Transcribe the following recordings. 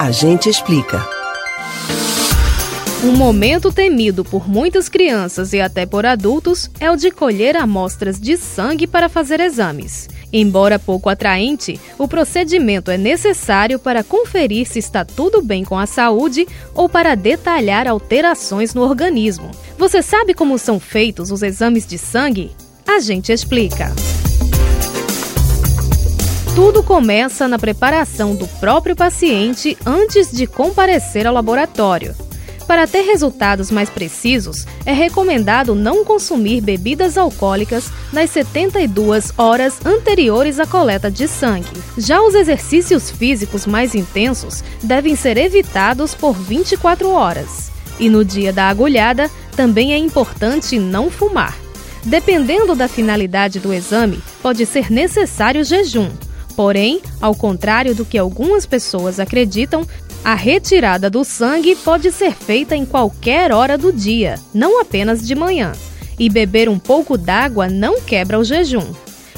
A gente explica. Um momento temido por muitas crianças e até por adultos é o de colher amostras de sangue para fazer exames. Embora pouco atraente, o procedimento é necessário para conferir se está tudo bem com a saúde ou para detalhar alterações no organismo. Você sabe como são feitos os exames de sangue? A gente explica. Tudo começa na preparação do próprio paciente antes de comparecer ao laboratório. Para ter resultados mais precisos, é recomendado não consumir bebidas alcoólicas nas 72 horas anteriores à coleta de sangue. Já os exercícios físicos mais intensos devem ser evitados por 24 horas. E no dia da agulhada, também é importante não fumar. Dependendo da finalidade do exame, pode ser necessário jejum. Porém, ao contrário do que algumas pessoas acreditam, a retirada do sangue pode ser feita em qualquer hora do dia, não apenas de manhã. E beber um pouco d'água não quebra o jejum.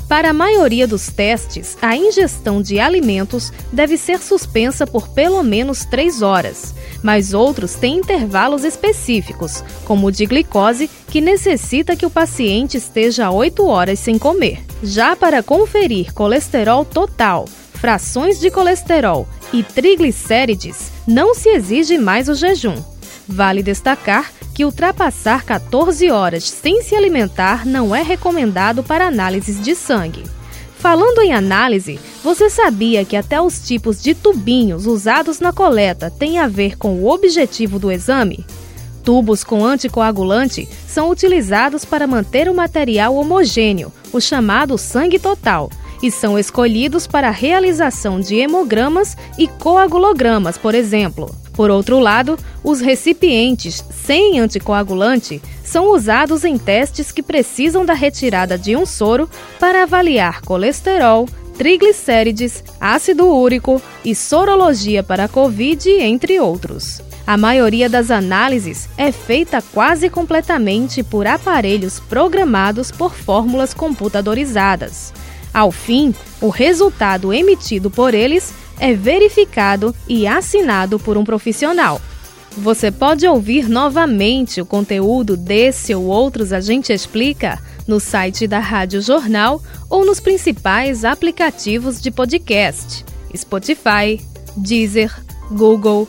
Para a maioria dos testes, a ingestão de alimentos deve ser suspensa por pelo menos 3 horas, mas outros têm intervalos específicos, como o de glicose, que necessita que o paciente esteja 8 horas sem comer. Já para conferir colesterol total, frações de colesterol e triglicérides, não se exige mais o jejum. Vale destacar que ultrapassar 14 horas sem se alimentar não é recomendado para análises de sangue. Falando em análise, você sabia que até os tipos de tubinhos usados na coleta têm a ver com o objetivo do exame? Tubos com anticoagulante são utilizados para manter o material homogêneo, o chamado sangue total, e são escolhidos para a realização de hemogramas e coagulogramas, por exemplo. Por outro lado, os recipientes sem anticoagulante são usados em testes que precisam da retirada de um soro para avaliar colesterol, triglicérides, ácido úrico e sorologia para a Covid, entre outros. A maioria das análises é feita quase completamente por aparelhos programados por fórmulas computadorizadas. Ao fim, o resultado emitido por eles é verificado e assinado por um profissional. Você pode ouvir novamente o conteúdo desse ou outros A Gente Explica no site da Rádio Jornal ou nos principais aplicativos de podcast: Spotify, Deezer, Google